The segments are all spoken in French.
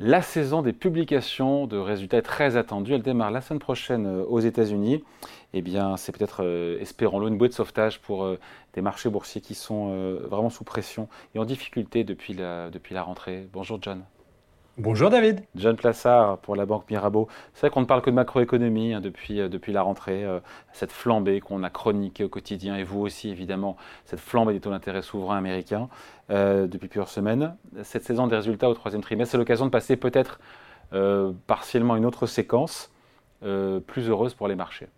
La saison des publications de résultats est très attendue. Elle démarre la semaine prochaine euh, aux États-Unis. Eh c'est peut-être, euh, espérons-le, une bouée de sauvetage pour euh, des marchés boursiers qui sont vraiment sous pression et en difficulté depuis la rentrée. Bonjour John. Bonjour David. John Plassard pour la Banque Mirabeau. C'est vrai qu'on ne parle que de macroéconomie hein, depuis, euh, depuis la rentrée, euh, cette flambée qu'on a chroniquée au quotidien, et vous aussi évidemment, cette flambée des taux d'intérêt souverains américains euh, depuis plusieurs semaines. Cette saison des résultats au troisième trimestre, c'est l'occasion de passer peut-être partiellement une autre séquence plus heureuse pour les marchés.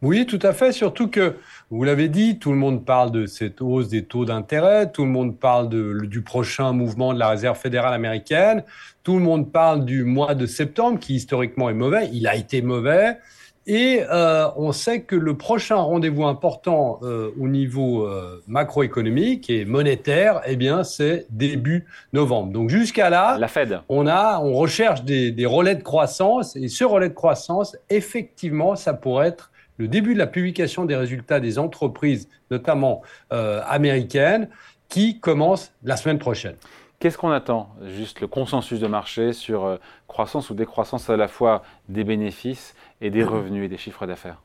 Oui, tout à fait. Surtout que, vous l'avez dit, tout le monde parle de cette hausse des taux d'intérêt, tout le monde parle du prochain mouvement de la Réserve fédérale américaine, tout le monde parle du mois de septembre qui historiquement est mauvais. Il a été mauvais. Et euh, on sait que le prochain rendez-vous important euh, au niveau euh, macroéconomique et monétaire, eh bien, c'est début novembre. Donc jusqu'à là, la Fed. On a, on recherche des, des relais de croissance et ce relais de croissance, effectivement, ça pourrait être le début de la publication des résultats des entreprises, notamment euh, américaines, qui commence la semaine prochaine. Qu'est-ce qu'on attend? Juste le consensus de marché sur euh, croissance ou décroissance à la fois des bénéfices et des revenus et des chiffres d'affaires?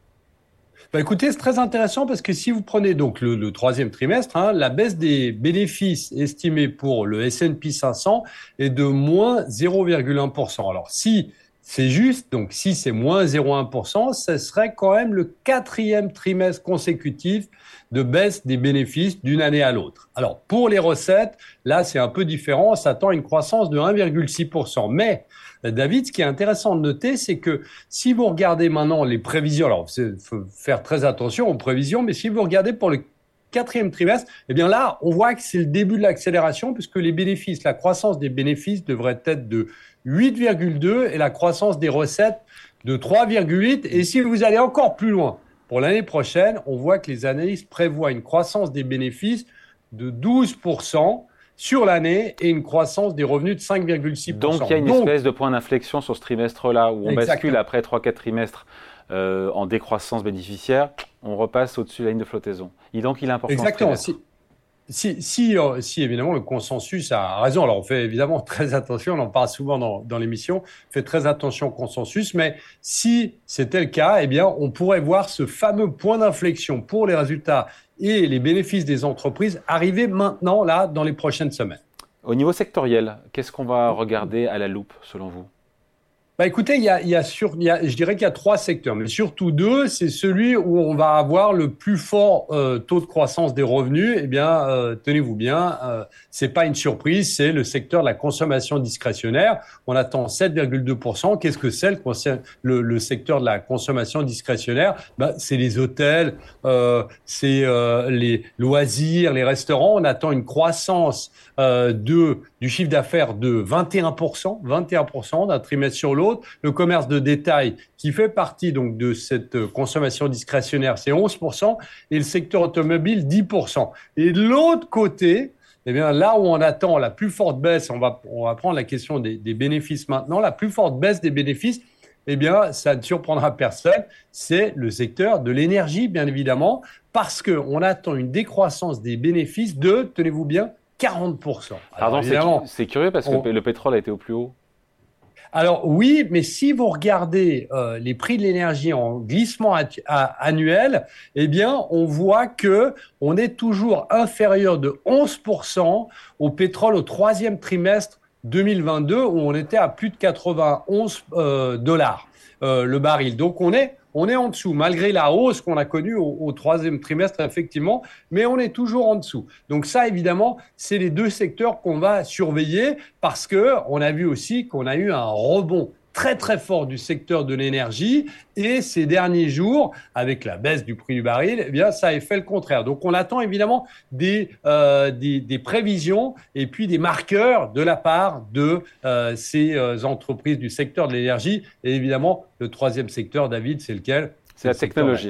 Bah écoutez, c'est très intéressant parce que si vous prenez donc le, troisième trimestre, hein, la baisse des bénéfices estimés pour le S&P 500 est de moins 0,1%. Alors si c'est juste, donc si c'est moins 0,1%, ce serait quand même le quatrième trimestre consécutif de baisse des bénéfices d'une année à l'autre. Alors pour les recettes, là c'est un peu différent, on s'attend à une croissance de 1,6%. Mais David, ce qui est intéressant de noter, c'est que si vous regardez maintenant les prévisions, alors il faut faire très attention aux prévisions, mais si vous regardez pour le quatrième trimestre, eh bien là, on voit que c'est le début de l'accélération puisque les bénéfices, la croissance des bénéfices devrait être de 8,2 et la croissance des recettes de 3,8. Et si vous allez encore plus loin, pour l'année prochaine, on voit que les analystes prévoient une croissance des bénéfices de 12% sur l'année et une croissance des revenus de 5,6%. Donc il y a une espèce de point d'inflexion sur ce trimestre-là où on bascule après 3-4 trimestres euh, en décroissance bénéficiaire, on repasse au-dessus de la ligne de flottaison. Et donc il est important. Exactement. Si, si, euh, si, évidemment le consensus a raison, alors on fait évidemment très attention, on en parle souvent dans, dans l'émission, fait très attention au consensus, mais si c'était le cas, eh bien on pourrait voir ce fameux point d'inflexion pour les résultats et les bénéfices des entreprises arriver maintenant, là, dans les prochaines semaines. Au niveau sectoriel, qu'est-ce qu'on va regarder à la loupe selon vous? Bah écoutez, il y a, il y a sur, il y a, je dirais qu'il y a trois secteurs, mais surtout deux. C'est celui où on va avoir le plus fort euh, taux de croissance des revenus. Eh bien, euh, tenez-vous bien, euh, c'est pas une surprise, c'est le secteur de la consommation discrétionnaire. On attend 7,2%. Qu'est-ce que c'est le, le, secteur de la consommation discrétionnaire? Bah, C'est les hôtels, euh, c'est euh, les loisirs, les restaurants. On attend une croissance euh, de du chiffre d'affaires de 21%, 21% d'un trimestre sur l'autre. Le commerce de détail, qui fait partie donc de cette consommation discrétionnaire, c'est 11%, et le secteur automobile, 10%. Et de l'autre côté, eh bien, là où on attend la plus forte baisse, on va, on va prendre la question des, des bénéfices maintenant, la plus forte baisse des bénéfices, eh bien, ça ne surprendra personne, c'est le secteur de l'énergie, bien évidemment, parce qu'on attend une décroissance des bénéfices de, tenez-vous bien, 40%. Pardon, c'est curieux parce que le pétrole a été au plus haut. Alors oui, mais si vous regardez euh, les prix de l'énergie en glissement annuel, eh bien, on voit que on est toujours inférieur de 11% au pétrole au troisième trimestre 2022 où on était à plus de 91 euh, dollars euh, le baril. Donc on est on est en dessous, malgré la hausse qu'on a connue au, troisième trimestre, effectivement, mais on est toujours en dessous. Donc ça, évidemment, c'est les deux secteurs qu'on va surveiller parce que on a vu aussi qu'on a eu un rebond très très fort du secteur de l'énergie et ces derniers jours, avec la baisse du prix du baril, eh bien ça a fait le contraire. Donc on attend évidemment des, euh, des, des, prévisions et puis des marqueurs de la part de euh, ces euh, entreprises du secteur de l'énergie. Et évidemment, le troisième secteur, David, c'est lequel? C'est la technologie.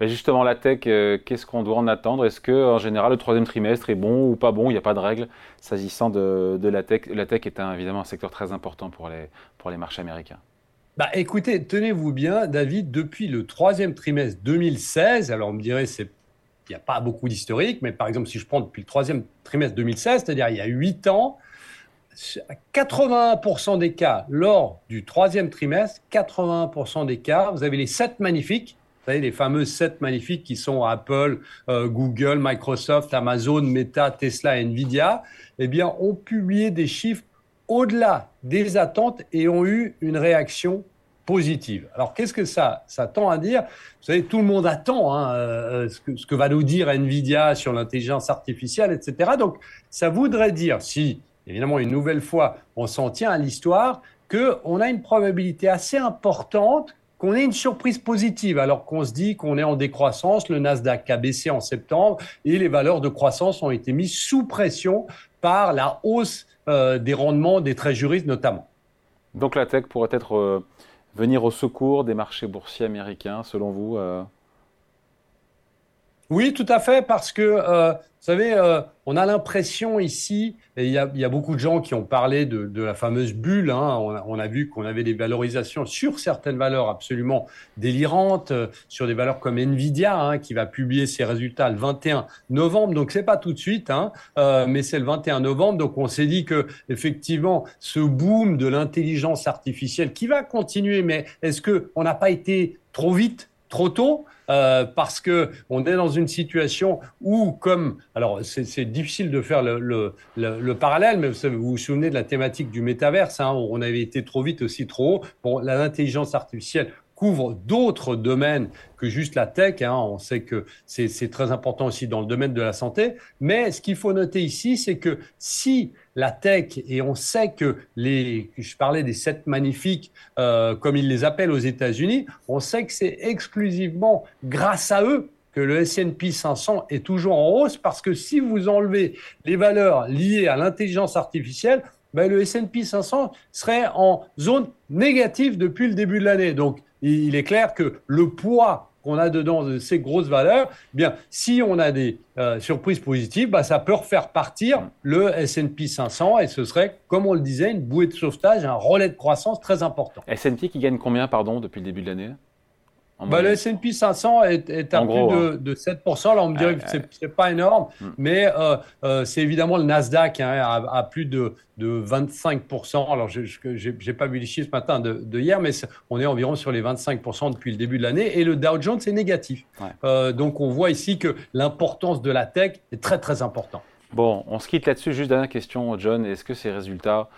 Ben justement, la tech, euh, qu'est-ce qu'on doit en attendre? Est-ce que, en général, le troisième trimestre est bon ou pas bon? Il n'y a pas de règle s'agissant de, la tech. La tech est évidemment un secteur très important pour les, pour les marchés américains. Bah, écoutez, tenez-vous bien, David, depuis le troisième trimestre 2016, alors on me dirait c'est il n'y a pas beaucoup d'historique, mais par exemple, si je prends depuis le troisième trimestre 2016, c'est-à-dire il y a huit ans, 81% des cas, lors du troisième trimestre, 81% des cas, vous avez les 7 magnifiques, vous savez, les fameuses 7 magnifiques qui sont Apple, euh, Google, Microsoft, Amazon, Meta, Tesla Nvidia, eh bien, ont publié des chiffres au-delà des attentes et ont eu une réaction positive. Alors, qu'est-ce que ça, ça tend à dire? Vous savez, tout le monde attend hein, euh, ce, que, ce, que, va nous dire Nvidia sur l'intelligence artificielle, etc. Donc, ça voudrait dire, si, évidemment, une nouvelle fois, on s'en tient à l'histoire, qu'on a une probabilité assez importante qu'on ait une surprise positive, alors qu'on se dit qu'on est en décroissance, le Nasdaq a baissé en septembre et les valeurs de croissance ont été mises sous pression par la hausse euh, des rendements des juristes notamment. Donc la tech pourrait être euh, venir au secours des marchés boursiers américains, selon vous euh Oui, tout à fait, parce que, euh, vous savez, euh, on a l'impression ici, et il y, a, beaucoup de gens qui ont parlé de, la fameuse bulle, hein, on, a, on, a, vu qu'on avait des valorisations sur certaines valeurs absolument délirantes, sur des valeurs comme Nvidia, hein, qui va publier ses résultats le 21 novembre, donc c'est pas tout de suite, hein, mais c'est le 21 novembre, donc on s'est dit que effectivement, ce boom de l'intelligence artificielle qui va continuer, mais est-ce qu'on n'a pas été trop vite trop tôt euh, parce que on est dans une situation où, comme alors c'est difficile de faire le, le, le, le parallèle, mais vous, vous, souvenez de la thématique du métaverse, hein, on avait été trop vite aussi trop haut. Bon, l'intelligence artificielle couvre d'autres domaines que juste la tech. Hein. On sait que c'est très important aussi dans le domaine de la santé. Mais ce qu'il faut noter ici, c'est que si la tech, et on sait que les, je parlais des sept magnifiques, euh, comme ils les appellent aux États-Unis, on sait que c'est exclusivement grâce à eux que le S&P 500 est toujours en hausse parce que si vous enlevez les valeurs liées à l'intelligence artificielle, ben le S&P 500 serait en zone négative depuis le début de l'année. Donc, il est clair que le poids qu'on a dedans de ces grosses valeurs, eh bien, si on a des euh, surprises positives, bah, ça peut refaire partir le S&P 500 et ce serait, comme on le disait, une bouée de sauvetage, un relais de croissance très important. S&P qui gagne combien, pardon, depuis le début de l'année? Bah, le S&P 500 est, est à gros, plus hein. de, de, 7%. Là, on me dirait que c'est pas énorme, mm. mais euh, euh, c'est évidemment le Nasdaq hein, à, à, plus de, de 25%. Alors, je n'ai pas vu les chiffres ce matin de, de hier, mais on est environ sur les 25% depuis le début de l'année. Et le Dow Jones est négatif. Ouais. Euh, donc, on voit ici que l'importance de la tech est très, très importante. Bon, on se quitte là-dessus. Juste dernière question, John. Est-ce que ces résultats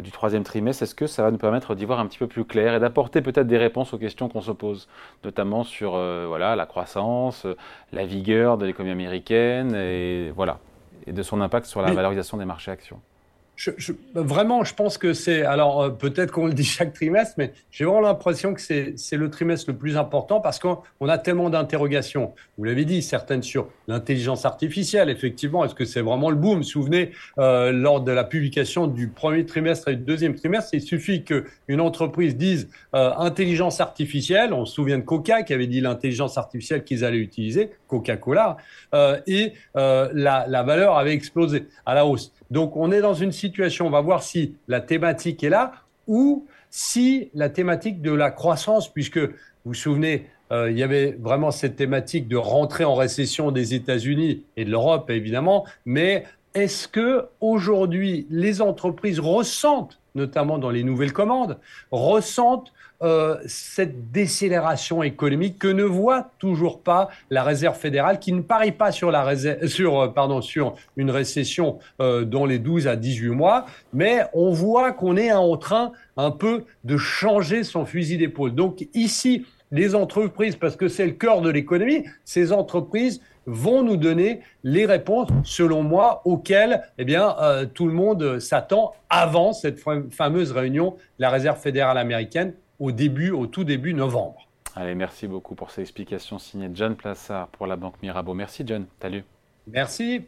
du troisième trimestre, est-ce que ça va nous permettre d'y voir un petit peu plus clair et d'apporter peut-être des réponses aux questions qu'on se pose, notamment sur euh, voilà, la croissance, euh, la vigueur de l'économie américaine et, voilà, et de son impact sur la Mais- valorisation des marchés actions? Je, je- vraiment, je pense que c'est. Alors, euh, peut-être qu'on le dit chaque trimestre, mais j'ai vraiment l'impression que c'est le trimestre le plus important parce qu'on on a tellement d'interrogations. Vous l'avez dit, certaines sur l'intelligence artificielle, effectivement. Est-ce que c'est vraiment le boom? Souvenez, euh, lors de la publication du premier trimestre et du deuxième trimestre, il suffit qu'une entreprise dise euh, intelligence artificielle. On se souvient de Coca qui avait dit l'intelligence artificielle qu'ils allaient utiliser, Coca-Cola, euh, et euh, la, la valeur avait explosé à la hausse. Donc, on est dans une situation, on va voir si la thématique est là ou si la thématique de la croissance, puisque vous vous souvenez, euh, il y avait vraiment cette thématique de rentrer en récession des États-Unis et de l'Europe, évidemment, mais est-ce que aujourd'hui les entreprises ressentent, notamment dans les nouvelles commandes, ressentent euh, cette décélération économique que ne voit toujours pas la Réserve fédérale, qui ne parie pas sur, la réserve, sur, euh, pardon, sur une récession euh, dans les 12 à 18 mois, mais on voit qu'on est en train un peu de changer son fusil d'épaule. Donc ici, les entreprises, parce que c'est le cœur de l'économie, ces entreprises vont nous donner les réponses, selon moi, auxquelles eh bien, euh, tout le monde s'attend avant cette fameuse réunion de la Réserve fédérale américaine au début, au tout début novembre. Allez, merci beaucoup pour ces explications signées John Plassard pour la Banque Mirabeau. Merci John, salut. Merci.